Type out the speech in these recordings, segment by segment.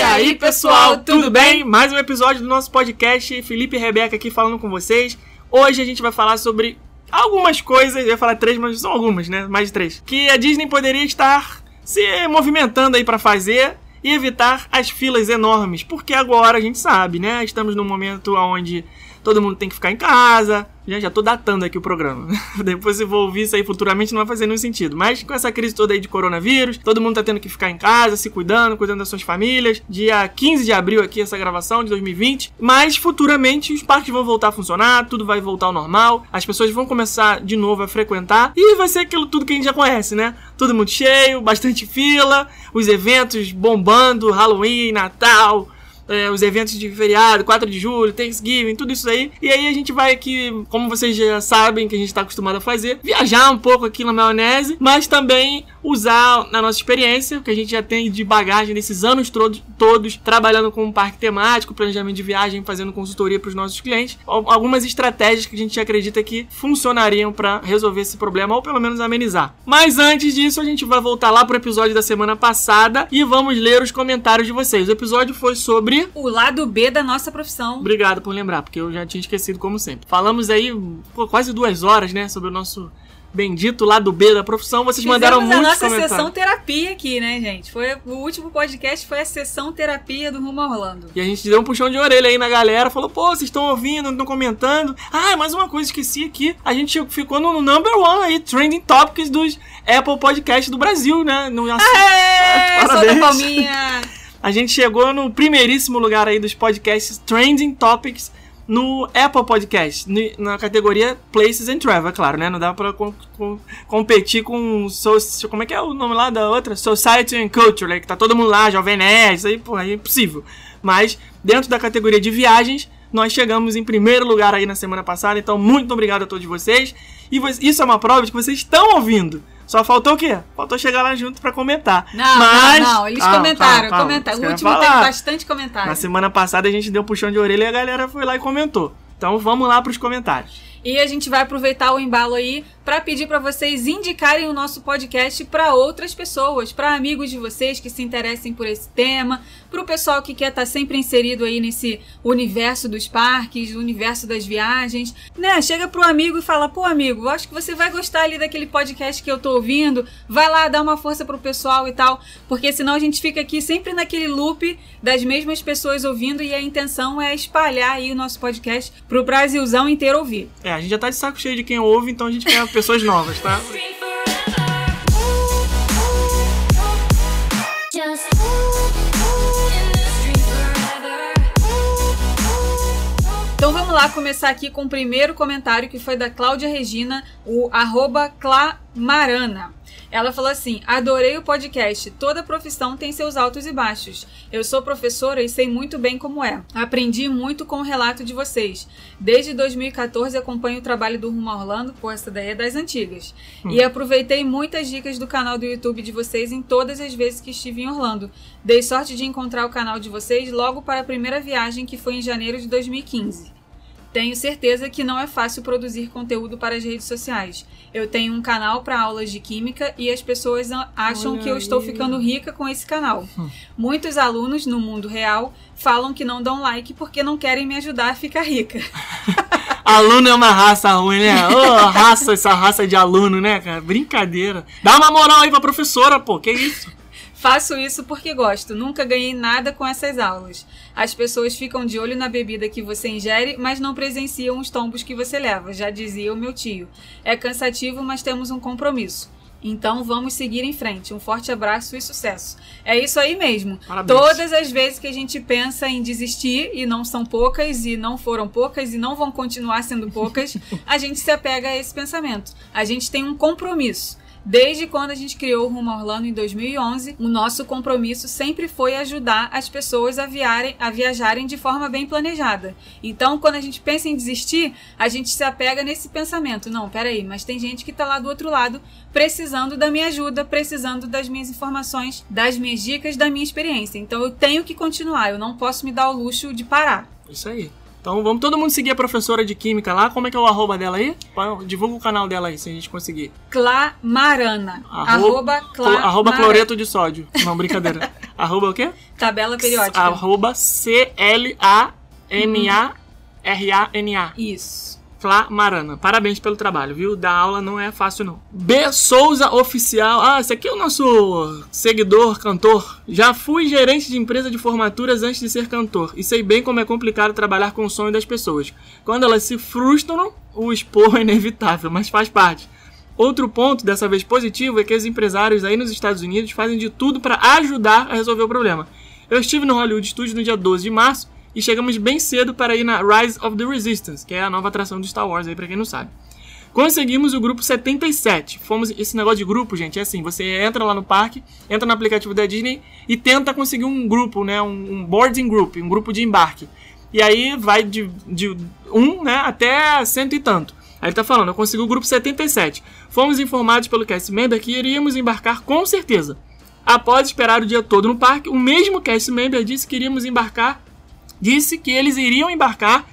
E aí, pessoal, tudo bem? Mais um episódio do nosso podcast. Felipe e Rebeca aqui falando com vocês. Hoje a gente vai falar sobre algumas coisas. Eu ia falar três, mas são algumas, né? Mais de três. Que a Disney poderia estar se movimentando aí pra fazer e evitar as filas enormes. Porque agora a gente sabe, né? Estamos num momento onde todo mundo tem que ficar em casa. Já, já tô datando aqui o programa. Depois se vou ouvir isso aí futuramente não vai fazer nenhum sentido. Mas com essa crise toda aí de coronavírus, todo mundo tá tendo que ficar em casa, se cuidando, cuidando das suas famílias. Dia 15 de abril aqui essa gravação de 2020. Mas futuramente os parques vão voltar a funcionar, tudo vai voltar ao normal. As pessoas vão começar de novo a frequentar e vai ser aquilo tudo que a gente já conhece, né? Todo mundo cheio, bastante fila, os eventos bombando, Halloween, Natal, é, os eventos de feriado, 4 de julho, Thanksgiving, tudo isso aí. E aí a gente vai aqui, como vocês já sabem que a gente tá acostumado a fazer, viajar um pouco aqui na maionese, mas também usar na nossa experiência, que a gente já tem de bagagem nesses anos todos, todos trabalhando com um parque temático, planejamento de viagem, fazendo consultoria para os nossos clientes, algumas estratégias que a gente acredita que funcionariam para resolver esse problema ou pelo menos amenizar. Mas antes disso, a gente vai voltar lá pro episódio da semana passada e vamos ler os comentários de vocês. O episódio foi sobre O lado B da nossa profissão. Obrigado por lembrar, porque eu já tinha esquecido como sempre. Falamos aí pô, quase duas horas, né, sobre o nosso bendito lado B da profissão. Vocês mandaram Fizemos muitos a nossa sessão terapia aqui, né, gente? Foi o último podcast foi a sessão terapia do Rumo Orlando. E a gente deu um puxão de orelha aí na galera, falou, pô, vocês estão ouvindo, não estão comentando. Ah, mais uma coisa, esqueci aqui. A gente ficou no number one aí, trending topics dos Apple Podcast do Brasil, né? No, Aê, Parabéns. solta a palminha! A gente chegou no primeiríssimo lugar aí dos podcasts Trending Topics no Apple Podcast, na categoria Places and Travel, é claro, né? Não dá pra com- com- competir com. So- como é que é o nome lá da outra? Society and Culture, né? Que tá todo mundo lá, Jovem Nerd, isso aí, porra, é impossível. Mas, dentro da categoria de viagens, nós chegamos em primeiro lugar aí na semana passada, então muito obrigado a todos vocês. E isso é uma prova de que vocês estão ouvindo. Só faltou o quê? Faltou chegar lá junto pra comentar. Não, Mas... não, não, eles Calma, comentaram, calma, comentaram. O último falar. teve bastante comentário. Na semana passada a gente deu um puxão de orelha e a galera foi lá e comentou. Então vamos lá pros comentários. E a gente vai aproveitar o embalo aí para pedir para vocês indicarem o nosso podcast para outras pessoas, para amigos de vocês que se interessem por esse tema, para o pessoal que quer estar sempre inserido aí nesse universo dos parques, universo das viagens, né? Chega pro amigo e fala: "Pô, amigo, eu acho que você vai gostar ali daquele podcast que eu tô ouvindo. Vai lá dar uma força pro pessoal e tal, porque senão a gente fica aqui sempre naquele loop das mesmas pessoas ouvindo e a intenção é espalhar aí o nosso podcast pro Brasilzão inteiro ouvir. É, a gente já tá de saco cheio de quem ouve, então a gente quer pessoas novas, tá? Então vamos lá começar aqui com o primeiro comentário que foi da Cláudia Regina, o arroba Clamarana. Ela falou assim: adorei o podcast. Toda profissão tem seus altos e baixos. Eu sou professora e sei muito bem como é. Aprendi muito com o relato de vocês. Desde 2014 acompanho o trabalho do Rumo a Orlando, pô, essa daí é das antigas. E aproveitei muitas dicas do canal do YouTube de vocês em todas as vezes que estive em Orlando. Dei sorte de encontrar o canal de vocês logo para a primeira viagem, que foi em janeiro de 2015. Tenho certeza que não é fácil produzir conteúdo para as redes sociais. Eu tenho um canal para aulas de química e as pessoas acham Olha que eu estou aí. ficando rica com esse canal. Muitos alunos no mundo real falam que não dão like porque não querem me ajudar a ficar rica. Aluno é uma raça ruim, né? Ô, raça, essa raça de aluno, né, cara? Brincadeira. Dá uma moral aí pra professora, pô. Que isso? Faço isso porque gosto, nunca ganhei nada com essas aulas. As pessoas ficam de olho na bebida que você ingere, mas não presenciam os tombos que você leva, já dizia o meu tio. É cansativo, mas temos um compromisso. Então vamos seguir em frente. Um forte abraço e sucesso. É isso aí mesmo. Parabéns. Todas as vezes que a gente pensa em desistir, e não são poucas, e não foram poucas, e não vão continuar sendo poucas, a gente se apega a esse pensamento. A gente tem um compromisso. Desde quando a gente criou o Rumo Orlando em 2011, o nosso compromisso sempre foi ajudar as pessoas a, viarem, a viajarem de forma bem planejada. Então, quando a gente pensa em desistir, a gente se apega nesse pensamento. Não, peraí, mas tem gente que tá lá do outro lado precisando da minha ajuda, precisando das minhas informações, das minhas dicas, da minha experiência. Então, eu tenho que continuar, eu não posso me dar o luxo de parar. Isso aí. Então vamos todo mundo seguir a professora de química lá. Como é que é o arroba dela aí? Divulga o canal dela aí, se a gente conseguir. Clamarana. Arroba, arroba Clamarana. cloreto de sódio. Não, brincadeira. arroba o quê? Tabela periódica. Arroba C-L-A-M-A-R-A-N-A. Isso. Flá Marana. Parabéns pelo trabalho, viu? Da aula não é fácil, não. B. Souza Oficial. Ah, esse aqui é o nosso seguidor, cantor. Já fui gerente de empresa de formaturas antes de ser cantor. E sei bem como é complicado trabalhar com o sonho das pessoas. Quando elas se frustram, o expor é inevitável, mas faz parte. Outro ponto, dessa vez positivo, é que os empresários aí nos Estados Unidos fazem de tudo para ajudar a resolver o problema. Eu estive no Hollywood Studios no dia 12 de março e chegamos bem cedo para ir na Rise of the Resistance, que é a nova atração do Star Wars aí, pra quem não sabe. Conseguimos o grupo 77. Fomos esse negócio de grupo, gente, é assim, você entra lá no parque, entra no aplicativo da Disney e tenta conseguir um grupo, né, um, um boarding group, um grupo de embarque. E aí vai de, de um, né, até cento e tanto. Aí ele tá falando, eu consegui o grupo 77. Fomos informados pelo cast member que iríamos embarcar com certeza. Após esperar o dia todo no parque, o mesmo cast member disse que iríamos embarcar disse que eles iriam embarcar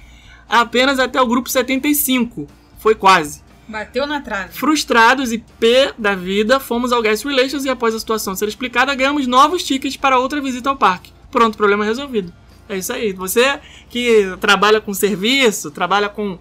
apenas até o grupo 75. Foi quase. Bateu na trave. Frustrados e pé da vida, fomos ao Guest Relations e após a situação ser explicada, ganhamos novos tickets para outra visita ao parque. Pronto, problema resolvido. É isso aí. Você que trabalha com serviço, trabalha com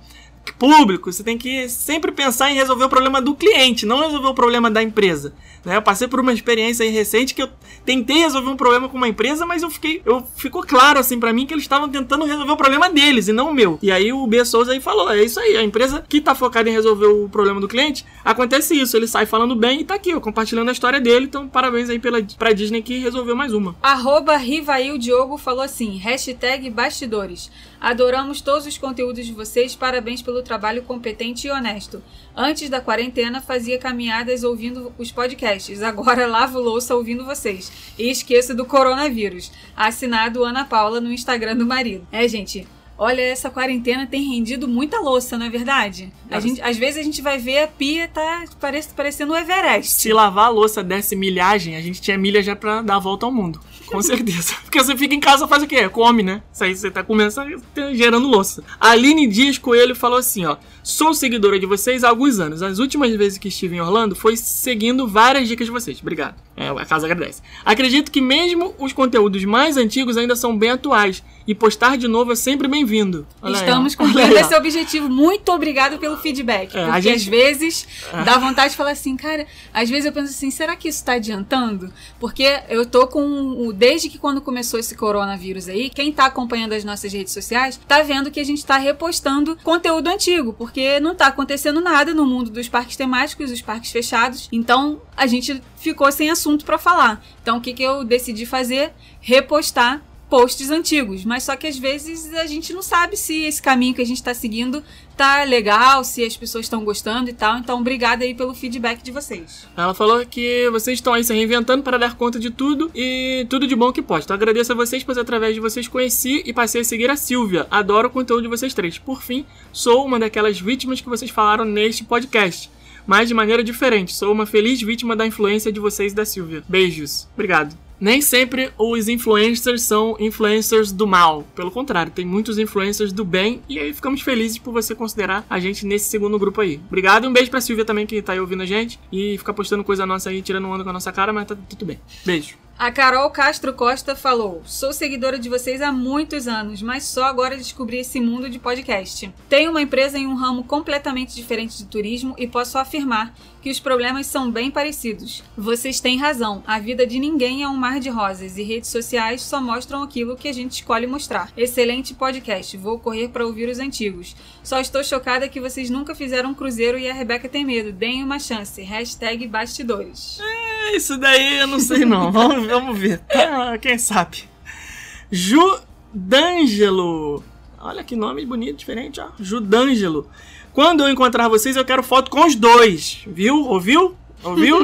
público, você tem que sempre pensar em resolver o problema do cliente, não resolver o problema da empresa. Né? Eu passei por uma experiência recente que eu tentei resolver um problema com uma empresa, mas eu fiquei, eu ficou claro assim para mim que eles estavam tentando resolver o problema deles e não o meu. E aí o B Souza aí falou, é isso aí, a empresa que tá focada em resolver o problema do cliente, acontece isso, ele sai falando bem e tá aqui, ó, compartilhando a história dele, então parabéns aí pela pra Disney que resolveu mais uma. Arroba Rivail Diogo falou assim, hashtag bastidores. Adoramos todos os conteúdos de vocês, parabéns pelo trabalho competente e honesto. Antes da quarentena fazia caminhadas ouvindo os podcasts, agora lavo louça ouvindo vocês. E esqueço do coronavírus. Assinado Ana Paula no Instagram do marido. É, gente... Olha, essa quarentena tem rendido muita louça, não é verdade? A gente, às vezes a gente vai ver a pia tá parece, parecendo o Everest. Se lavar a louça desse milhagem, a gente tinha milha já pra dar a volta ao mundo. Com certeza. Porque você fica em casa faz o quê? Come, né? Isso aí você tá comendo, tá gerando louça. A Aline Dias Coelho falou assim, ó. Sou seguidora de vocês há alguns anos. As últimas vezes que estive em Orlando foi seguindo várias dicas de vocês. Obrigado. É, a casa agradece. Acredito que mesmo os conteúdos mais antigos ainda são bem atuais. E postar de novo é sempre bem-vindo. Estamos cumprindo esse objetivo. Muito obrigado pelo feedback. É, porque gente- às vezes dá vontade de falar assim, cara, às vezes eu penso assim, será que isso tá adiantando? Porque eu tô com. o- Desde que quando começou esse coronavírus aí, quem tá acompanhando as nossas redes sociais tá vendo que a gente tá repostando conteúdo antigo, porque não tá acontecendo nada no mundo dos parques temáticos, os parques fechados. Então a gente ficou sem assunto pra falar. Então o que, que eu decidi fazer? Repostar posts antigos, mas só que às vezes a gente não sabe se esse caminho que a gente tá seguindo tá legal, se as pessoas estão gostando e tal. Então, obrigada aí pelo feedback de vocês. Ela falou que vocês estão aí se reinventando para dar conta de tudo e tudo de bom que pode. Então agradeço a vocês, pois através de vocês conheci e passei a seguir a Silvia. Adoro o conteúdo de vocês três. Por fim, sou uma daquelas vítimas que vocês falaram neste podcast. Mas de maneira diferente. Sou uma feliz vítima da influência de vocês e da Silvia. Beijos. Obrigado. Nem sempre os influencers são influencers do mal. Pelo contrário, tem muitos influencers do bem. E aí ficamos felizes por você considerar a gente nesse segundo grupo aí. Obrigado e um beijo pra Silvia também que tá aí ouvindo a gente. E fica postando coisa nossa aí, tirando onda com a nossa cara, mas tá tudo bem. Beijo. A Carol Castro Costa falou: Sou seguidora de vocês há muitos anos, mas só agora descobri esse mundo de podcast. Tenho uma empresa em um ramo completamente diferente de turismo e posso afirmar que os problemas são bem parecidos. Vocês têm razão, a vida de ninguém é um mar de rosas e redes sociais só mostram aquilo que a gente escolhe mostrar. Excelente podcast, vou correr para ouvir os antigos. Só estou chocada que vocês nunca fizeram um cruzeiro e a Rebeca tem medo. Deem uma chance. Hashtag bastidores. É, Isso daí eu não sei não. vamos, vamos ver. Ah, quem sabe? Judângelo. Olha que nome bonito, diferente, ó. Judângelo. Quando eu encontrar vocês, eu quero foto com os dois. Viu? Ouviu? Ouviu?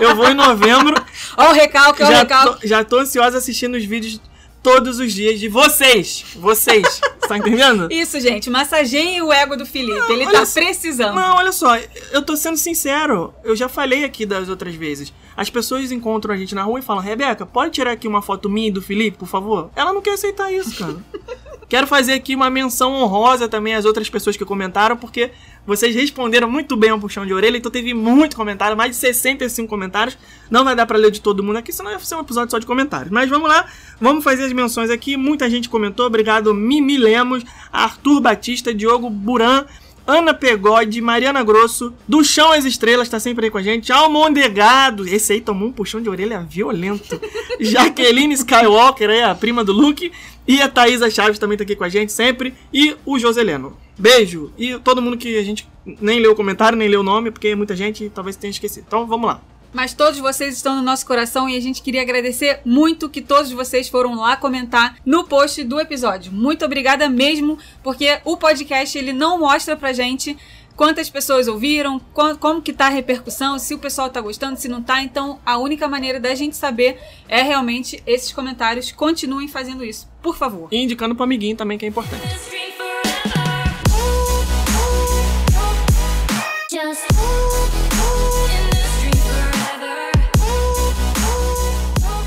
Eu vou em novembro. Ó o recalque, ó o já, recalque. tô, já tô ansiosa assistindo os vídeos todos os dias de vocês. Vocês. tá entendendo? Isso, gente, massageiem o ego do Felipe. Ele olha tá só- precisando. Não, olha só, eu tô sendo sincero. Eu já falei aqui das outras vezes. As pessoas encontram a gente na rua e falam: Rebeca, pode tirar aqui uma foto minha e do Felipe, por favor? Ela não quer aceitar isso, cara. Quero fazer aqui uma menção honrosa também às outras pessoas que comentaram, porque vocês responderam muito bem ao puxão de orelha, então teve muito comentário, mais de 65 comentários. Não vai dar pra ler de todo mundo aqui, senão ia ser um episódio só de comentários. Mas vamos lá, vamos fazer as menções aqui. Muita gente comentou, obrigado Mimi Lemos, Arthur Batista, Diogo Buran, Ana Pegode, Mariana Grosso, do Chão às Estrelas, tá sempre aí com a gente. Almondegado, esse aí tomou um puxão de orelha violento. Jaqueline Skywalker, é a prima do Luke. E a Thaisa Chaves também tá aqui com a gente sempre. E o Joseleno. Beijo. E todo mundo que a gente nem leu o comentário, nem leu o nome, porque muita gente talvez tenha esquecido. Então vamos lá. Mas todos vocês estão no nosso coração e a gente queria agradecer muito que todos vocês foram lá comentar no post do episódio. Muito obrigada mesmo, porque o podcast ele não mostra pra gente quantas pessoas ouviram, co- como que tá a repercussão, se o pessoal tá gostando, se não tá. Então, a única maneira da gente saber é realmente esses comentários. Continuem fazendo isso, por favor. E indicando pro amiguinho também, que é importante.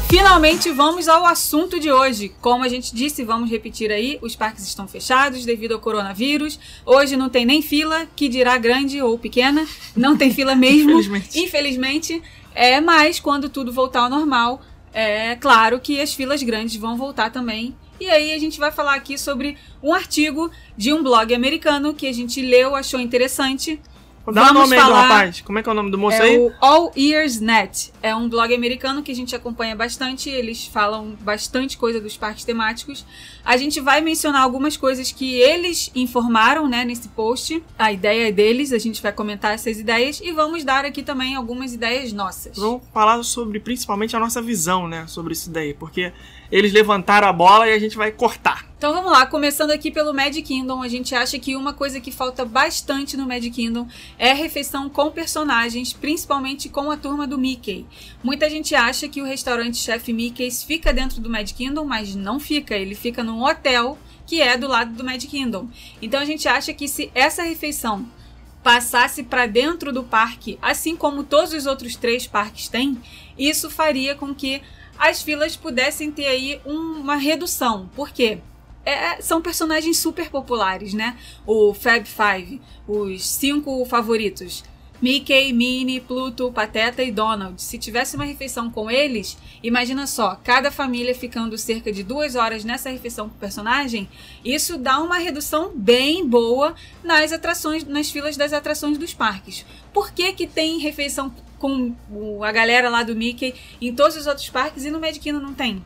Finalmente vamos ao assunto de hoje. Como a gente disse, vamos repetir aí, os parques estão fechados devido ao coronavírus. Hoje não tem nem fila, que dirá grande ou pequena. Não tem fila mesmo. Infelizmente. Infelizmente. É, mas quando tudo voltar ao normal, é claro que as filas grandes vão voltar também. E aí a gente vai falar aqui sobre um artigo de um blog americano que a gente leu, achou interessante. Dá o Vamos nome aí do falar- rapaz. Como é que é o nome do moço é aí? o All Ears Net. É um blog americano que a gente acompanha bastante. Eles falam bastante coisa dos parques temáticos. A gente vai mencionar algumas coisas que eles informaram, né, nesse post. A ideia é deles, a gente vai comentar essas ideias e vamos dar aqui também algumas ideias nossas. Vamos falar sobre principalmente a nossa visão, né? Sobre isso daí. Porque eles levantaram a bola e a gente vai cortar. Então vamos lá, começando aqui pelo Mad Kingdom, a gente acha que uma coisa que falta bastante no Mad Kingdom é a refeição com personagens, principalmente com a turma do Mickey. Muita gente acha que o restaurante Chef Mickey's fica dentro do Mad Kingdom, mas não fica, ele fica num hotel que é do lado do Mad Kingdom. Então a gente acha que se essa refeição passasse para dentro do parque, assim como todos os outros três parques têm, isso faria com que as filas pudessem ter aí um- uma redução. Por quê? É, são personagens super populares, né? O Fab Five, os cinco favoritos. Mickey, Minnie, Pluto, Pateta e Donald. Se tivesse uma refeição com eles, imagina só, cada família ficando cerca de duas horas nessa refeição com o personagem, isso dá uma redução bem boa nas atrações, nas filas das atrações dos parques. Por que, que tem refeição com a galera lá do Mickey em todos os outros parques e no Magic Kingdom não tem?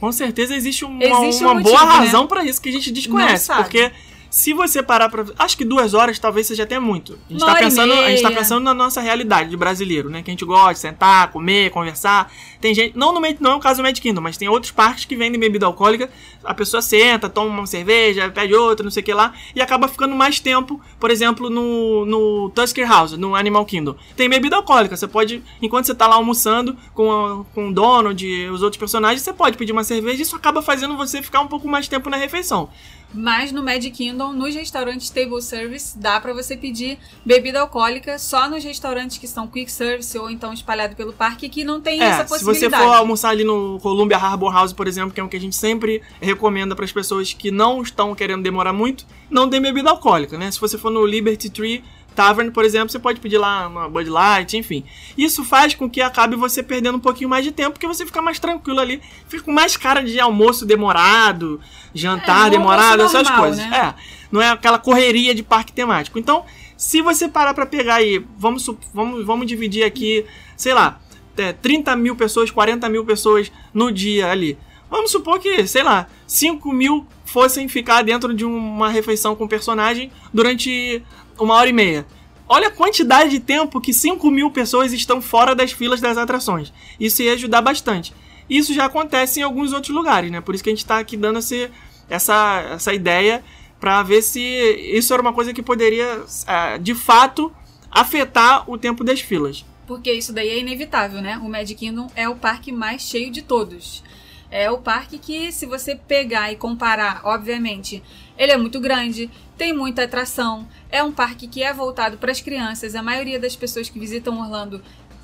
Com certeza existe uma, Existe um uma motivo, boa né? razão pra isso que a gente desconhece. Porque se você parar pra. Acho que duas horas talvez seja até muito. A gente, Uma tá pensando, a gente tá pensando na nossa realidade de brasileiro, né? Que a gente gosta de sentar, comer, conversar. Tem gente. Não, no, não é o caso do Magic Kingdom, mas tem outros parques que vendem bebida alcoólica. A pessoa senta, toma uma cerveja, pede outra, não sei o que lá. E acaba ficando mais tempo, por exemplo, no, no Tusker House, no Animal Kingdom. Tem bebida alcoólica. Você pode, enquanto você tá lá almoçando com, a- com o Donald e os outros personagens, você pode pedir uma cerveja. Isso acaba fazendo você ficar um pouco mais tempo na refeição. Mas no Magic Kingdom, nos restaurantes table service, dá pra você pedir bebida alcoólica só nos restaurantes que são quick service ou então espalhado pelo parque que não tem essa É, se você possibilidade. for almoçar ali no Columbia Harbor House, por exemplo, que é um que a gente sempre recomenda para as pessoas que não estão querendo demorar muito, não tem bebida alcoólica, né? Se você for no Liberty Tree Tavern, por exemplo, você pode pedir lá uma Bud Light, enfim. Isso faz com que acabe você perdendo um pouquinho mais de tempo, porque você fica mais tranquilo ali, fica com mais cara de almoço demorado, jantar É, demorado, almoço essas normal, coisas. né? É, não é aquela correria de parque temático. Então, se você parar pra pegar aí, vamos, vamos, vamos dividir aqui, sei lá, é, 30 mil pessoas, 40 mil pessoas no dia ali. Vamos supor que, sei lá, 5 mil fossem ficar dentro de uma refeição com o personagem durante uma hora e meia. Olha a quantidade de tempo que 5 mil pessoas estão fora das filas das atrações. Isso ia ajudar bastante. Isso já acontece em alguns outros lugares, né? Por isso que a gente está aqui dando esse, essa, essa ideia para ver se isso era uma coisa que poderia, ah, de fato, afetar o tempo das filas. Porque isso daí é inevitável, né? O Magic Kingdom é o parque mais cheio de todos. É o parque que, se você pegar e comparar, obviamente, ele é muito grande, tem muita atração, é um parque que é voltado para as crianças. A maioria das pessoas que visitam Orlando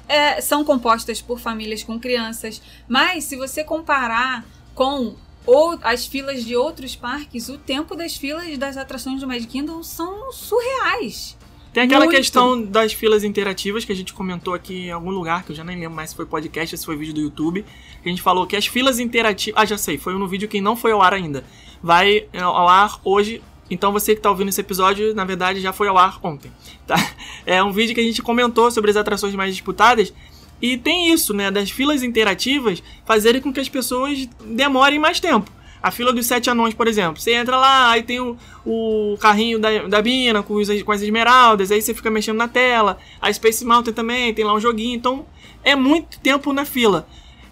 é, são compostas por famílias com crianças. Mas se você comparar com ou as filas de outros parques, o tempo das filas das atrações do Magic Kingdom são surreais. Tem aquela Muito. questão das filas interativas que a gente comentou aqui em algum lugar, que eu já nem lembro mais se foi podcast ou se foi vídeo do YouTube. que A gente falou que as filas interativas. Ah, já sei, foi no vídeo que não foi ao ar ainda. Vai é, ao ar hoje. Então você que tá ouvindo esse episódio, na verdade, já foi ao ar ontem. Tá? É um vídeo que a gente comentou sobre as atrações mais disputadas. E tem isso, né? Das filas interativas fazerem com que as pessoas demorem mais tempo. A fila dos sete anões, por exemplo. Você entra lá, aí tem o, o carrinho da, da Bina com, os, com as esmeraldas, aí você fica mexendo na tela. A Space Mountain também, tem lá um joguinho. Então, é muito tempo na fila.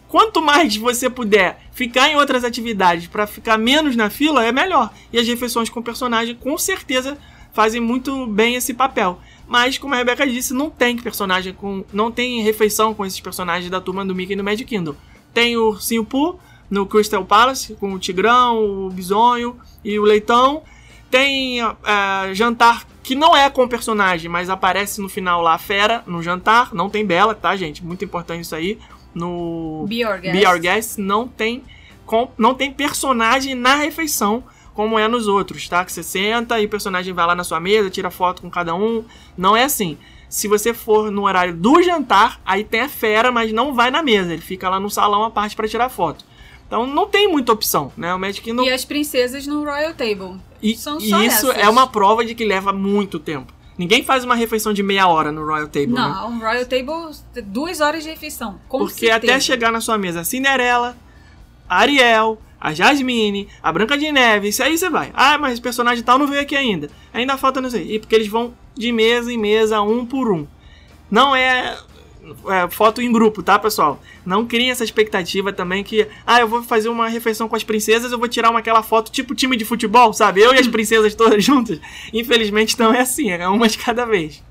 Quanto mais você puder ficar em outras atividades para ficar menos na fila, é melhor. E as refeições com personagem, com certeza, fazem muito bem esse papel. Mas, como a Rebeca disse, não tem personagem com. não tem refeição com esses personagens da turma do Mickey e do Magic Kingdom. Tem o Ursinho Pooh no Crystal Palace, com o Tigrão, o Bisonho e o Leitão. Tem ah, jantar que não é com personagem, mas aparece no final lá a fera no jantar. Não tem Bela, tá, gente? Muito importante isso aí. No Be Our Guest. Be Guest não tem, com, não tem personagem na refeição como é nos outros, tá? Que você senta e o personagem vai lá na sua mesa, tira foto com cada um. Não é assim. Se você for no horário do jantar, aí tem a fera, mas não vai na mesa. Ele fica lá no salão à parte para tirar foto. Então não tem muita opção, né? O Magic Kingdom E as princesas no Royal Table. e, São e só isso essas. é uma prova de que leva muito tempo. Ninguém faz uma refeição de meia hora no Royal Table, né? Não, Royal Table, duas horas de refeição. Porque certeza. até chegar na sua mesa a Cinderela, a Ariel, a Jasmine, a Branca de Neve, isso aí você vai. Ah, mas o personagem tal não veio aqui ainda. Ainda falta não sei. E porque eles vão de mesa em mesa, um por um. Não é, é, foto em grupo, tá, pessoal? Não criem essa expectativa também que, ah, eu vou fazer uma refeição com as princesas, eu vou tirar uma aquela foto tipo time de futebol, sabe? Eu e as princesas todas juntas. Infelizmente não é assim, é uma de cada vez.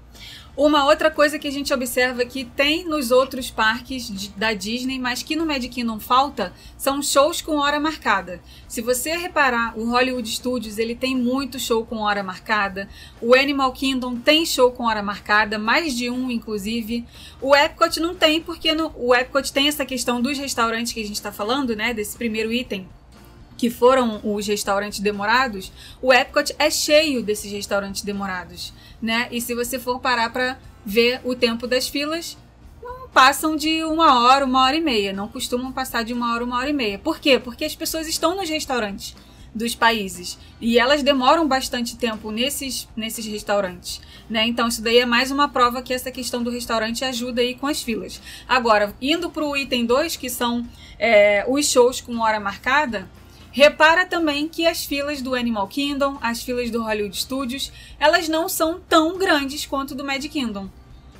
Uma outra coisa que a gente observa que tem nos outros parques de- da Disney, mas que no Magic Kingdom falta, são shows com hora marcada. Se você reparar, o Hollywood Studios ele tem muito show com hora marcada. O Animal Kingdom tem show com hora marcada, mais de um inclusive. O Epcot não tem, porque no- o Epcot tem essa questão dos restaurantes que a gente está falando, né? Desse primeiro item que foram os restaurantes demorados, o Epcot é cheio desses restaurantes demorados, né? E se você for parar para ver o tempo das filas, não passam de uma hora, uma hora e meia. Não costumam passar de uma hora, uma hora e meia. Por quê? Porque as pessoas estão nos restaurantes dos países e elas demoram bastante tempo nesses, nesses restaurantes, né? Então isso daí é mais uma prova que essa questão do restaurante ajuda aí com as filas. Agora, indo para o item 2, que são é, os shows com hora marcada, Repara também que as filas do Animal Kingdom, as filas do Hollywood Studios, elas não são tão grandes quanto do Magic Kingdom.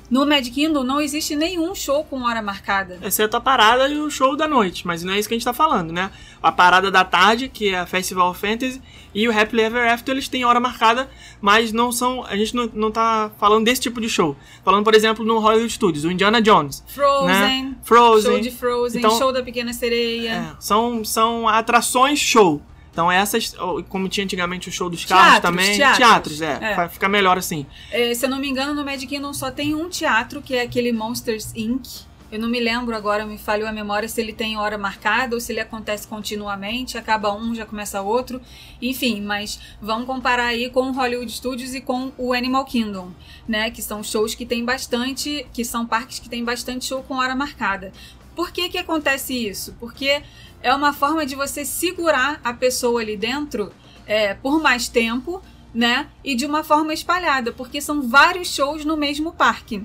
No Magic Kingdom não existe nenhum show com hora marcada. Exceto a parada e o show da noite, mas não é isso que a gente tá falando, né? A parada da tarde, que é a Festival of Fantasy, e o Happily Ever After, eles têm hora marcada, mas não são. A gente não, não tá falando desse tipo de show. Falando, por exemplo, no Hollywood Studios, o Indiana Jones. Frozen, Né? Frozen. show de Frozen, Então- show da Pequena Sereia. É, são, são atrações show. Então essas, como tinha antigamente o show dos carros Teatros, também. teatros, é. é. Vai ficar melhor assim. É, se eu não me engano, no Magic Kingdom só tem um teatro, que é aquele Monsters Inc. Eu não me lembro agora, me falhou a memória se ele tem hora marcada ou se ele acontece continuamente, acaba um, já começa outro. Enfim, mas vamos comparar aí com o Hollywood Studios e com o Animal Kingdom, né? Que são shows que tem bastante, que são parques que tem bastante show com hora marcada. Por que que acontece isso? Porque é uma forma de você segurar a pessoa ali dentro é, por mais tempo, né? E de uma forma espalhada, porque são vários shows no mesmo parque.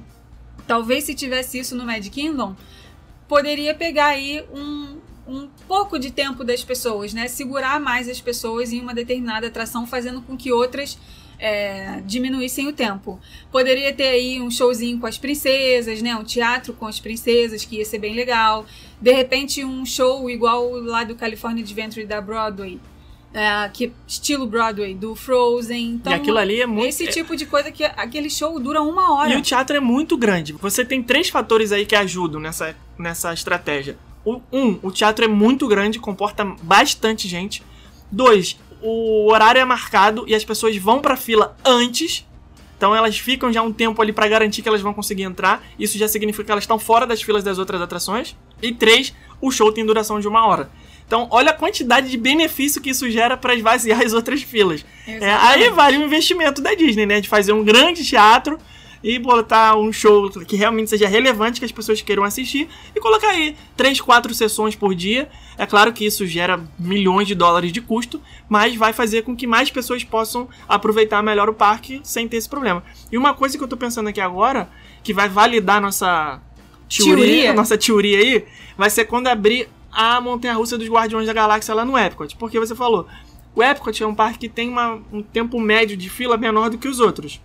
Talvez se tivesse isso no Magic Kingdom, poderia pegar aí um, um pouco de tempo das pessoas, né? Segurar mais as pessoas em uma determinada atração, fazendo com que outras é, diminuíssem o tempo. Poderia ter aí um showzinho com as princesas, né? Um teatro com as princesas, que ia ser bem legal. De repente, um show igual lá do California Adventure da Broadway. é, que, estilo Broadway, do Frozen. Então, e aquilo ali é muito. esse tipo de coisa que aquele show dura uma hora. E o teatro é muito grande. Você tem três fatores aí que ajudam nessa, nessa estratégia. O- Um, o teatro é muito grande, comporta bastante gente. Dois, o horário é marcado e as pessoas vão pra fila antes. Então elas ficam já um tempo ali pra garantir que elas vão conseguir entrar. Isso já significa que elas estão fora das filas das outras atrações. E três, o show tem duração de uma hora. Então, olha a quantidade de benefício que isso gera para esvaziar as outras filas. É, aí vale o investimento da Disney, né? De fazer um grande teatro e botar um show que realmente seja relevante, que as pessoas queiram assistir, e colocar aí três, quatro sessões por dia. É claro que isso gera milhões de dólares de custo, mas vai fazer com que mais pessoas possam aproveitar melhor o parque sem ter esse problema. E uma coisa que eu tô pensando aqui agora, que vai validar nossa teoria, Teoria. nossa teoria aí, vai ser quando abrir a montanha-russa dos Guardiões da Galáxia lá no Epcot. Porque você falou, o Epcot é um parque que tem uma- um tempo médio de fila menor do que os outros.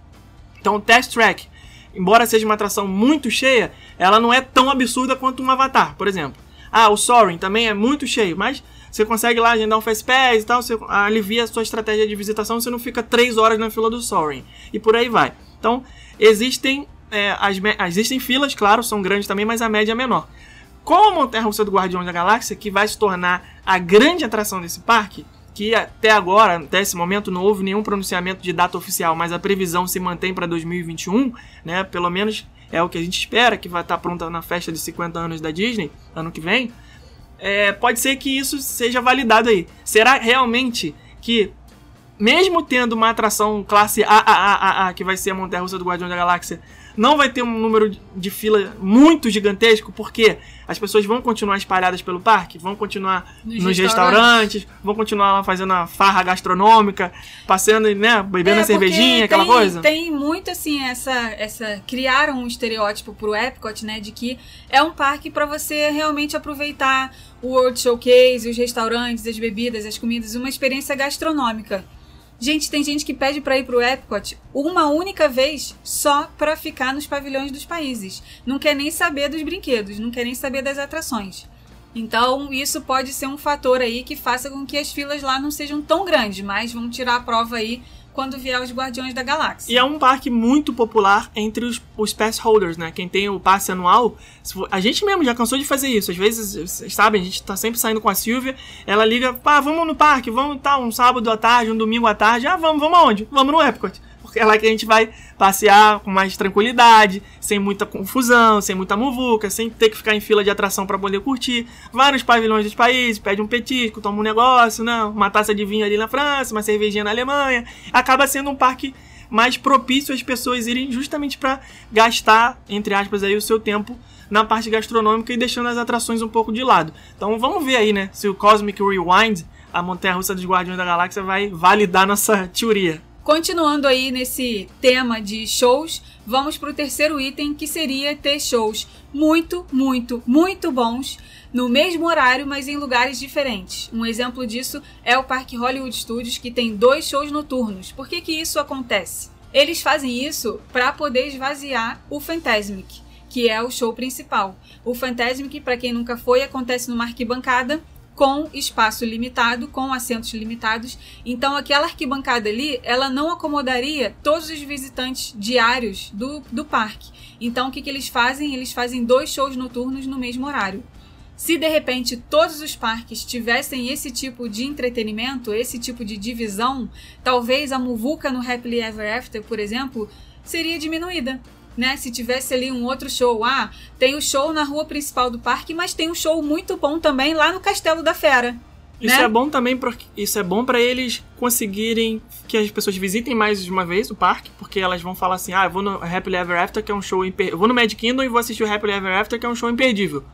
Então Test Track, embora seja uma atração muito cheia, ela não é tão absurda quanto um Avatar, por exemplo. Ah, o Soaring também é muito cheio, mas você consegue lá agendar um Fast Pass e tal, você alivia a sua estratégia de visitação, você não fica 3 horas na fila do Soaring. E por aí vai. Então, existem, é, as, existem filas, claro, são grandes também, mas a média é menor. Com a Montanha-Russa do Guardião da Galáxia, que vai se tornar a grande atração desse parque, que até agora, até esse momento, não houve nenhum pronunciamento de data oficial, mas a previsão se mantém para 2021, né? Pelo menos é o que a gente espera, que vai estar pronta na festa de 50 anos da Disney, ano que vem. É, pode ser que isso seja validado aí. Será realmente que, mesmo tendo uma atração classe AAAA, que vai ser a Montanha-Russa do Guardião da Galáxia, não vai ter um número de- fila muito gigantesco, porque as pessoas vão continuar espalhadas pelo parque, vão continuar Nos nos, restaurantes. restaurantes, vão continuar lá fazendo a farra gastronômica, passeando, né, bebendo É, a cervejinha, porque aquela tem, coisa. Tem muito assim essa essa criaram um estereótipo pro Epcot, né, de que é um parque para você realmente aproveitar o World Showcase, os restaurantes, as bebidas, as comidas, uma experiência gastronômica. Gente, tem gente que pede para ir pro Epcot uma única vez só para ficar nos pavilhões dos países. Não quer nem saber dos brinquedos, não quer nem saber das atrações. Então, isso pode ser um fator aí que faça com que as filas lá não sejam tão grandes, mas vamos tirar a prova aí quando vier os Guardiões da Galáxia. E é um parque muito popular entre os, os pass holders, né? Quem tem o passe anual. A gente mesmo já cansou de fazer isso. Às vezes, vocês sabem, a gente tá sempre saindo com a Silvia. Ela liga, pá, vamos no parque, vamos tá, um sábado à tarde, um domingo à tarde. Ah, vamos, vamos aonde? Vamos no Epcot. É lá que a gente vai passear com mais tranquilidade, sem muita confusão, sem muita muvuca, sem ter que ficar em fila de atração para poder curtir. Vários pavilhões dos países, pede um petisco, toma um negócio, né? uma taça de vinho ali na França, uma cervejinha na Alemanha. Acaba sendo um parque mais propício às pessoas irem justamente para gastar, entre aspas, aí o seu tempo na parte gastronômica e deixando as atrações um pouco de lado. Então vamos ver aí, né, se o Cosmic Rewind, a montanha-russa dos Guardiões da Galáxia, vai validar nossa teoria. Continuando aí nesse tema de shows, vamos para o terceiro item, que seria ter shows muito, muito, muito bons no mesmo horário, mas em lugares diferentes. Um exemplo disso é o Parque Hollywood Studios, que tem dois shows noturnos. Por que, que isso acontece? Eles fazem isso para poder esvaziar o Fantasmic, que é o show principal. O Fantasmic, para quem nunca foi, acontece numa arquibancada com espaço limitado, com assentos limitados. Então aquela arquibancada ali, ela não acomodaria todos os visitantes diários do, do parque. Então o que, que eles fazem? Eles fazem dois shows noturnos no mesmo horário. Se de repente todos os parques tivessem esse tipo de entretenimento, esse tipo de divisão, talvez a muvuca no Happily Ever After, por exemplo, seria diminuída. Né? Se tivesse ali um outro show, ah, tem o show na rua principal do parque, mas tem um show muito bom também lá no Castelo da Fera. Isso né? é bom também porque isso é bom para eles conseguirem que as pessoas visitem mais de uma vez o parque, porque elas vão falar assim: "Ah, eu vou no Happily Ever After, que é um show imper... eu vou no Mad Kingdom e vou assistir o Happily Ever After, que é um show imperdível".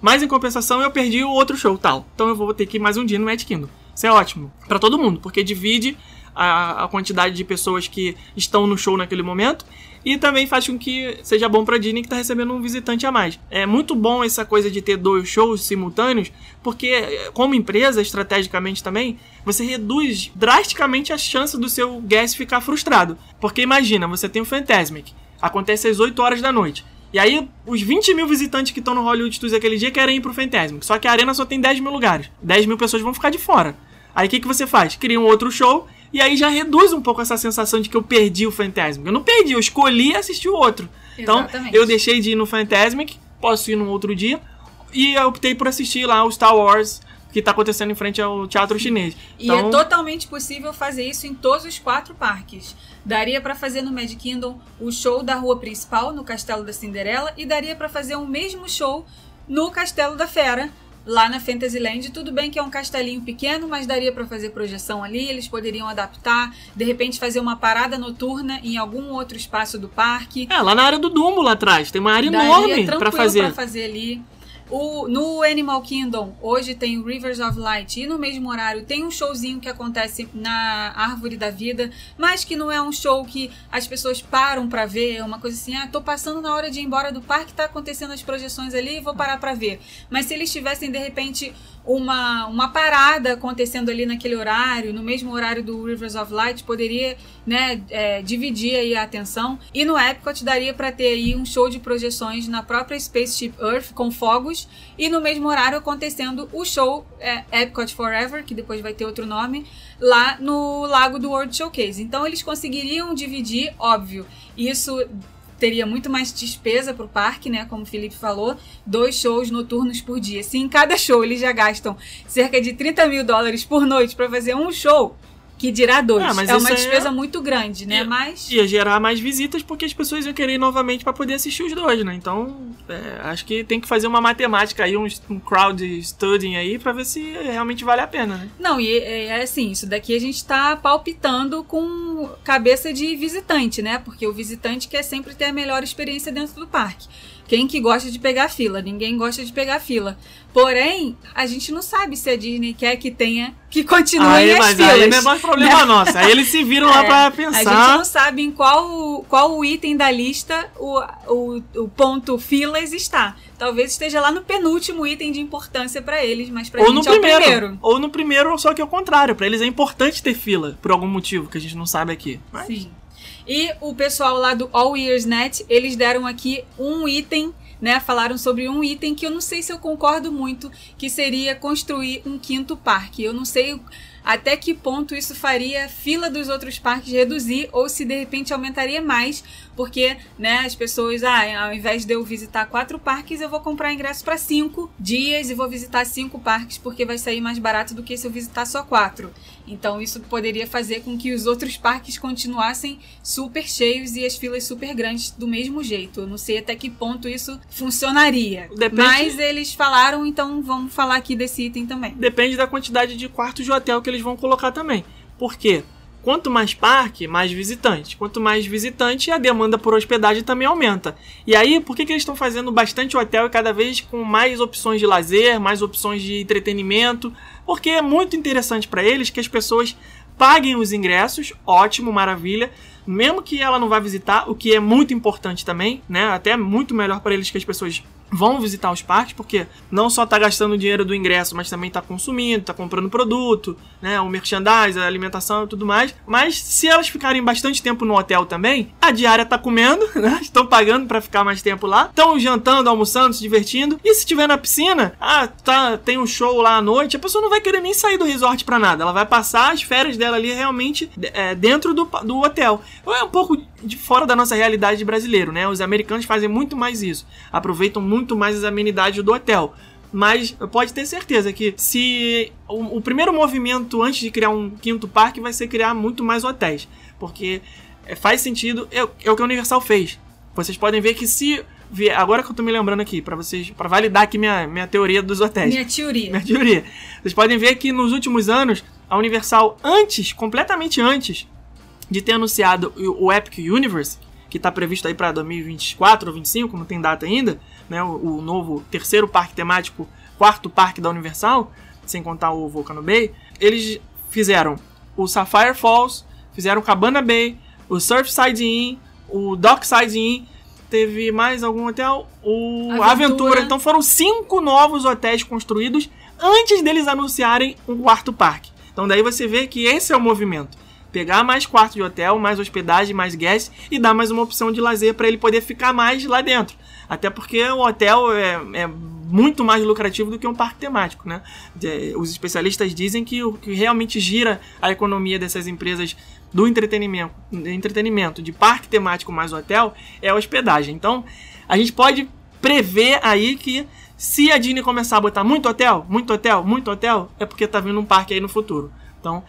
Mas em compensação eu perdi o outro show, tal. Então eu vou ter que ir mais um dia no Mad Kingdom. Isso é ótimo para todo mundo, porque divide a, a quantidade de pessoas que estão no show naquele momento e também faz com que seja bom pra Disney que está recebendo um visitante a mais. É muito bom essa coisa de ter dois shows simultâneos, porque como empresa, estrategicamente também, você reduz drasticamente a chance do seu guest ficar frustrado. Porque imagina, você tem o Fantasmic, acontece às 8 horas da noite. E aí, os 20 mil visitantes que estão no Hollywood Studios aquele dia querem ir pro Fantasmic. Só que a arena só tem 10 mil lugares. 10 mil pessoas vão ficar de fora. Aí o que, que você faz? Cria um outro show e aí já reduz um pouco essa sensação de que eu perdi o Fantasmic. Eu não perdi, eu escolhi assistir o outro. Então, Exatamente. eu deixei de ir no Fantasmic, posso ir num outro dia, e eu optei por assistir lá o Star Wars, que tá acontecendo em frente ao Teatro Chinês. E Então, é totalmente possível fazer isso em todos os quatro parques. Daria pra fazer no Magic Kingdom o show da rua principal, no Castelo da Cinderela, e daria pra fazer o mesmo show no Castelo da Fera, lá na Fantasyland. Tudo bem que é um castelinho pequeno, mas daria pra fazer projeção ali, eles poderiam adaptar, de repente fazer uma parada noturna em algum outro espaço do parque. É, lá na área do Dumbo lá atrás, tem uma área Daria enorme pra fazer. pra fazer ali. O, no Animal Kingdom, hoje tem o Rivers of Light e no mesmo horário tem um showzinho que acontece na Árvore da Vida, mas que não é um show que as pessoas param pra ver, é uma coisa assim, ah, tô passando na hora de ir embora do parque, tá acontecendo as projeções ali, vou parar pra ver. Mas se eles tivessem, de repente, uma, uma parada acontecendo ali naquele horário, no mesmo horário do Rivers of Light, poderia né, é, dividir aí a atenção. E no Epcot daria para ter aí um show de projeções na própria Spaceship Earth com fogos e no mesmo horário acontecendo o show é, Epcot Forever, que depois vai ter outro nome, lá no Lago do World Showcase. Então eles conseguiriam dividir, óbvio, isso teria muito mais despesa para o parque, né? Como o Felipe falou, dois shows noturnos por dia. Se em cada show eles já gastam cerca de 30 mil dólares por noite para fazer um show, que dirá dois. Ah, é uma aí despesa é- muito grande, né? Ia- Mas. Ia gerar mais visitas porque as pessoas iam querer ir novamente pra poder assistir os dois, né? Então, é, acho que tem que fazer uma matemática aí, um, um crowd studying aí pra ver se realmente vale a pena, né? Não, e é, é assim, isso daqui a gente tá palpitando com cabeça de visitante, né? Porque o visitante quer sempre ter a melhor experiência dentro do parque. Quem que gosta de pegar fila? Ninguém gosta de pegar fila. Porém, a gente não sabe se a Disney quer que tenha que continuem Aí, as mas filas. aí não é mais problema nosso. Aí eles se viram lá É, pra A gente pensar. não sabe em qual, qual o item da lista o, o, o ponto filas está. Talvez esteja lá no penúltimo item de importância pra eles, mas pra Ou no gente é o primeiro, primeiro. Ou no primeiro, só que é o contrário. Pra eles é importante ter fila, por algum motivo que a gente não sabe aqui. Mas, Sim. E o pessoal lá do All Ears Net, eles deram aqui um item, né? Falaram sobre um item que eu não sei se eu concordo muito, que seria construir um quinto parque. Eu não sei até que ponto isso faria a fila dos outros parques reduzir ou se de repente aumentaria mais, porque né, as pessoas, ah, ao invés de eu visitar quatro parques, eu vou comprar ingresso para cinco dias e vou visitar cinco parques porque vai sair mais barato do que se eu visitar só quatro. Então isso poderia fazer com que os outros parques continuassem super cheios e as filas super grandes do mesmo jeito. Eu não sei até que ponto isso funcionaria. Depende- Mas eles falaram, então vamos falar aqui desse item também. depende da quantidade de quartos de hotel que eles vão colocar também. Por quê? Quanto mais parque, mais visitante. Quanto mais visitante, a demanda por hospedagem também aumenta. E aí, por que, que eles estão fazendo bastante hotel e cada vez com mais opções de lazer, mais opções de entretenimento? Porque é muito interessante para eles que as pessoas paguem os ingressos, ótimo, maravilha. Mesmo que ela não vá visitar, o que é muito importante também, né? Até muito melhor para eles que as pessoas vão visitar os parques, porque não só tá gastando o dinheiro do ingresso, mas também tá consumindo, tá comprando produto, né, o merchandise, a alimentação e tudo mais. Mas se elas ficarem bastante tempo no hotel também, a diária tá comendo, né? Estão pagando para ficar mais tempo lá, estão jantando, almoçando, se divertindo. E se tiver na piscina, ah, tá, tem um show lá à noite, a pessoa não vai querer nem sair do resort para nada. Ela vai passar as férias dela ali realmente é, dentro do, do hotel. É um pouco de fora da nossa realidade de brasileiro, né? Os americanos fazem muito mais isso. Aproveitam muito mais as amenidades do hotel. Mas pode ter certeza que se o, o primeiro movimento antes de criar um quinto parque vai ser criar muito mais hotéis. Porque é, faz sentido, é, o- é o que a Universal fez. Vocês podem ver que se. Agora que eu tô me lembrando aqui, para vocês. para validar aqui minha, minha teoria dos hotéis Minha teoria. minha teoria. Vocês podem ver que nos últimos anos, a Universal, antes, completamente antes de ter anunciado o Epic Universe, que está previsto aí para 2024 ou 2025, não tem data ainda, né? O, o novo terceiro parque temático, quarto parque da Universal, sem contar o Volcano Bay, eles fizeram o Sapphire Falls, fizeram o Cabana Bay, o Surfside Inn, o Dockside Inn, teve mais algum hotel? O Aventura. Aventura. Então foram cinco novos hotéis construídos antes deles anunciarem um quarto parque. Então daí você vê que esse é o movimento. Pegar mais quartos de hotel, mais hospedagem, mais guests e dar mais uma opção de lazer para ele poder ficar mais lá dentro. Até porque o hotel é, é muito mais lucrativo do que um parque temático, né? Os especialistas dizem que o que realmente gira a economia dessas empresas do entretenimento, entretenimento de parque temático mais hotel é a hospedagem. Então, a gente pode prever aí que se a Disney começar a botar muito hotel, muito hotel, muito hotel, é porque tá vindo um parque aí no futuro. Então,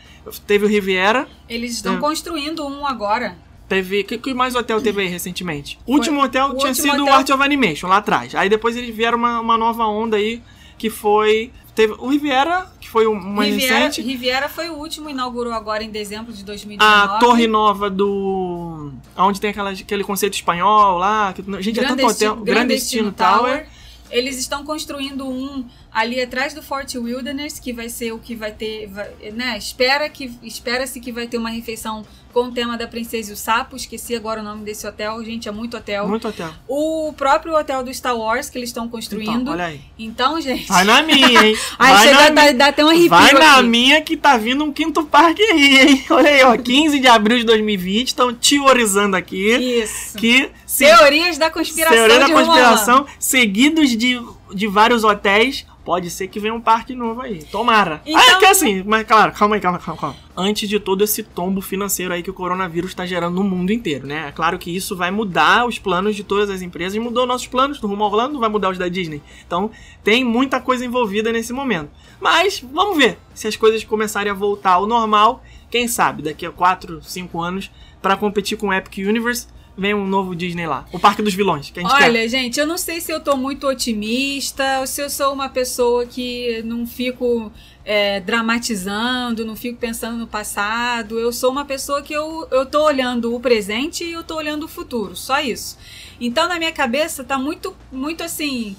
teve o Riviera, Eles estão É. construindo um agora. teve. Que, que mais hotel teve aí recentemente? O último hotel o tinha último sido o hotel- Art of Animation lá atrás. Aí depois eles vieram uma, uma nova onda aí que foi. Teve o Riviera, que foi um mais Riviera, recente. Riviera foi o último, inaugurou agora em dezembro de 2019. A Torre Nova do. Onde tem aquela, aquele conceito espanhol lá. Que, gente, é tanto hotel. Grandestino Tower. Eles estão construindo um ali atrás do Fort Wilderness, que vai ser o que vai ter, vai- né? Espera que espera-se que vai ter uma refeição com o tema da Princesa e o Sapo. Esqueci agora o nome desse hotel, gente, é muito hotel. Muito hotel. O próprio hotel do Star Wars que eles estão construindo. Então, olha aí. Então, gente. Vai na minha, hein? Ai, Vai chega na minha. dá até um arrepio Vai na aqui. minha que tá vindo um quinto parque aí, hein? Olha aí, ó. 15 de abril de 2020. Estão teorizando aqui. Isso. Que se Teorias da conspiração Teoria da conspiração, seguidos de, de vários hotéis. Pode ser que venha um parque novo aí. Tomara. Então- Ah, é que assim, mas claro, calma aí, calma, calma, calma. Antes de todo esse tombo financeiro aí que o coronavírus está gerando no mundo inteiro, né? É claro que isso vai mudar os planos de todas as empresas e mudou nossos planos do Rumo Orlando, vai mudar os da Disney. Então, tem muita coisa envolvida nesse momento. Mas, vamos ver se as coisas começarem a voltar ao normal. Quem sabe, daqui a 4, 5 anos, para competir com o Epic Universe, vem um novo Disney lá. O Parque dos Vilões, que a gente quer. Olha, gente, eu não sei se eu tô muito otimista, ou se eu sou uma pessoa que não fico é, dramatizando, não fico pensando no passado. Eu sou uma pessoa que eu, eu tô olhando o presente e eu tô olhando o futuro, só isso. Então, na minha cabeça, tá muito, muito assim.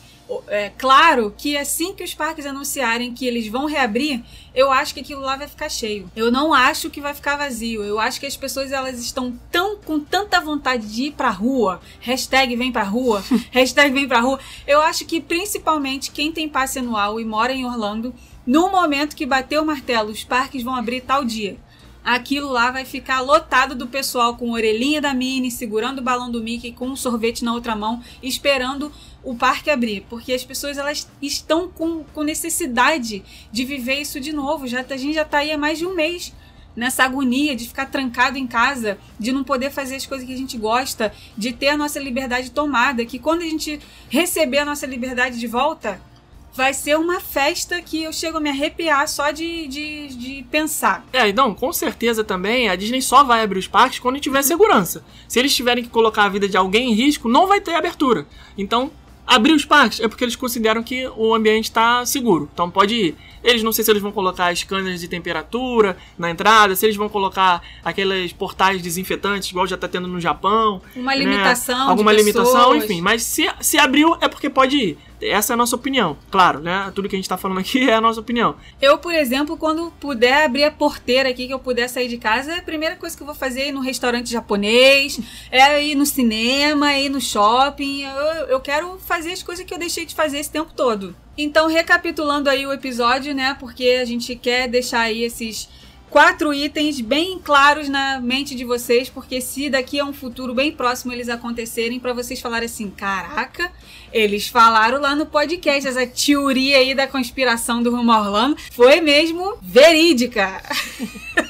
É, claro que assim que os parques anunciarem que eles vão reabrir, eu acho que aquilo lá vai ficar cheio. Eu não acho que vai ficar vazio. Eu acho que as pessoas elas estão tão com tanta vontade de ir pra rua. Hashtag vem pra rua. hashtag vem pra rua. Eu acho que principalmente quem tem passe anual e mora em Orlando, no momento que bater o martelo, os parques vão abrir tal dia. Aquilo lá vai ficar lotado do pessoal com orelhinha da Minnie, segurando o balão do Mickey com um sorvete na outra mão, esperando o parque abrir. Porque as pessoas elas estão com, com necessidade de viver isso de novo. Já, tá- a gente já tá aí há mais de um mês nessa agonia de ficar trancado em casa, de não poder fazer as coisas que a gente gosta, de ter a nossa liberdade tomada. Que quando a gente receber a nossa liberdade de volta, vai ser uma festa que eu chego a me arrepiar só de, de, de pensar. É, então, com certeza também a Disney só vai abrir os parques quando tiver segurança. Se eles tiverem que colocar a vida de alguém em risco, não vai ter abertura. Então, abrir os parques é porque eles consideram que o ambiente está seguro. Então pode ir. Eles não sei se eles vão colocar scanners de temperatura na entrada, se eles vão colocar aqueles portais desinfetantes, igual já tá tendo no Japão. Uma né? limitação. Alguma limitação, pessoas. enfim. Mas se, se abriu é porque pode ir. Essa é a nossa opinião. Claro, né? Tudo que a gente tá falando aqui é a nossa opinião. Eu, por exemplo, quando puder abrir a porteira aqui, que eu puder sair de casa, a primeira coisa que eu vou fazer é ir no restaurante japonês, é ir no cinema, é ir no shopping. Eu, eu quero fazer as coisas que eu deixei de fazer esse tempo todo. Então, recapitulando aí o episódio, né? Porque a gente quer deixar aí esses quatro itens bem claros na mente de vocês, porque se daqui a um futuro bem próximo eles acontecerem, pra vocês falarem assim, caraca, eles falaram lá no podcast, essa teoria aí da conspiração do Rumo a Orlando foi mesmo verídica.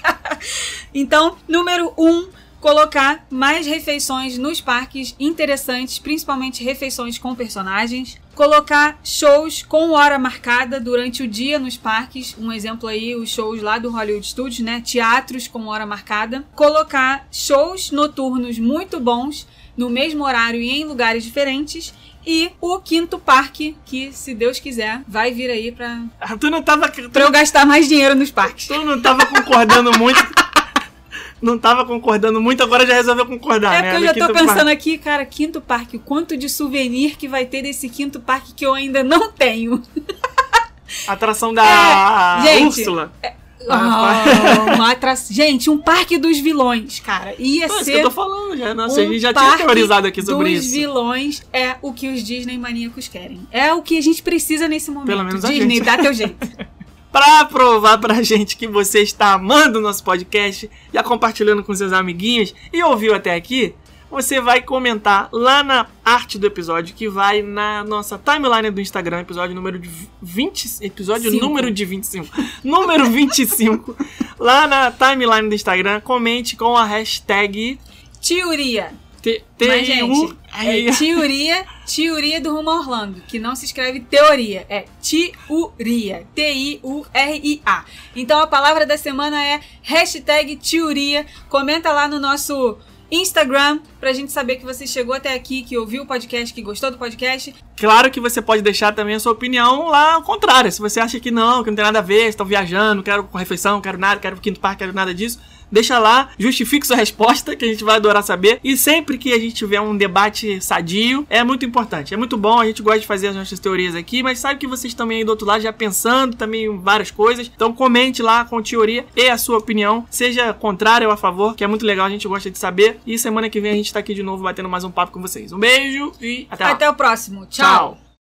então, número um, colocar mais refeições nos parques interessantes, principalmente refeições com personagens. Colocar shows com hora marcada durante o dia nos parques. Um exemplo aí, os shows lá do Hollywood Studios, né? Teatros com hora marcada. Colocar shows noturnos muito bons no mesmo horário e em lugares diferentes. E o quinto parque, que se Deus quiser, vai vir aí pra, Ah, Tu não tava. tu pra eu gastar mais dinheiro nos parques. Tu não tava concordando muito. não tava concordando muito, agora já resolveu concordar, É né? porque eu já tô pensando parque. aqui, cara, quinto parque, o quanto de souvenir que vai ter desse quinto parque que eu ainda não tenho. Atração da É, gente, Úrsula. Oh, uma atra- Gente, um parque dos vilões, cara. Ia Não, é isso que ser. eu tô falando, já. Nossa, a um gente já tinha teorizado aqui sobre dos isso. vilões é o que os Disney maníacos querem. É o que a gente precisa nesse momento. Pelo menos a Disney, gente. dá teu jeito. Pra provar pra gente que você está amando o nosso podcast, já compartilhando com seus amiguinhos e ouviu até aqui, você vai comentar lá na arte do episódio, que vai na nossa timeline do Instagram, episódio número de 20. Episódio Cinco. número de 25. número 25. lá na timeline do Instagram, comente com a hashtag Teoria. T- Mas, TIU. gente, é teoria, teoria do Rumo Orlando, que não se escreve teoria, é tiuria, T-I-U-R-I-A. Então a palavra da semana é hashtag teoria, comenta lá no nosso Instagram, pra gente saber que você chegou até aqui, que ouviu o podcast, que gostou do podcast. Claro que você pode deixar também a sua opinião lá ao contrário. Se você acha que não, que não tem nada a ver, estão viajando, não quero com refeição, não quero nada, quero quinto parque, quero nada disso. Deixa lá, justifique sua resposta, que a gente vai adorar saber. E sempre que a gente tiver um debate sadio, é muito importante. É muito bom, a gente gosta de fazer as nossas teorias aqui, mas sabe que vocês também aí do outro lado já pensando também em várias coisas. Então comente lá com teoria e a sua opinião, seja contrária ou a favor, que é muito legal, a gente gosta de saber. E semana que vem a gente tá aqui de novo batendo mais um papo com vocês. Um beijo e até lá. Até o próximo. Tchau.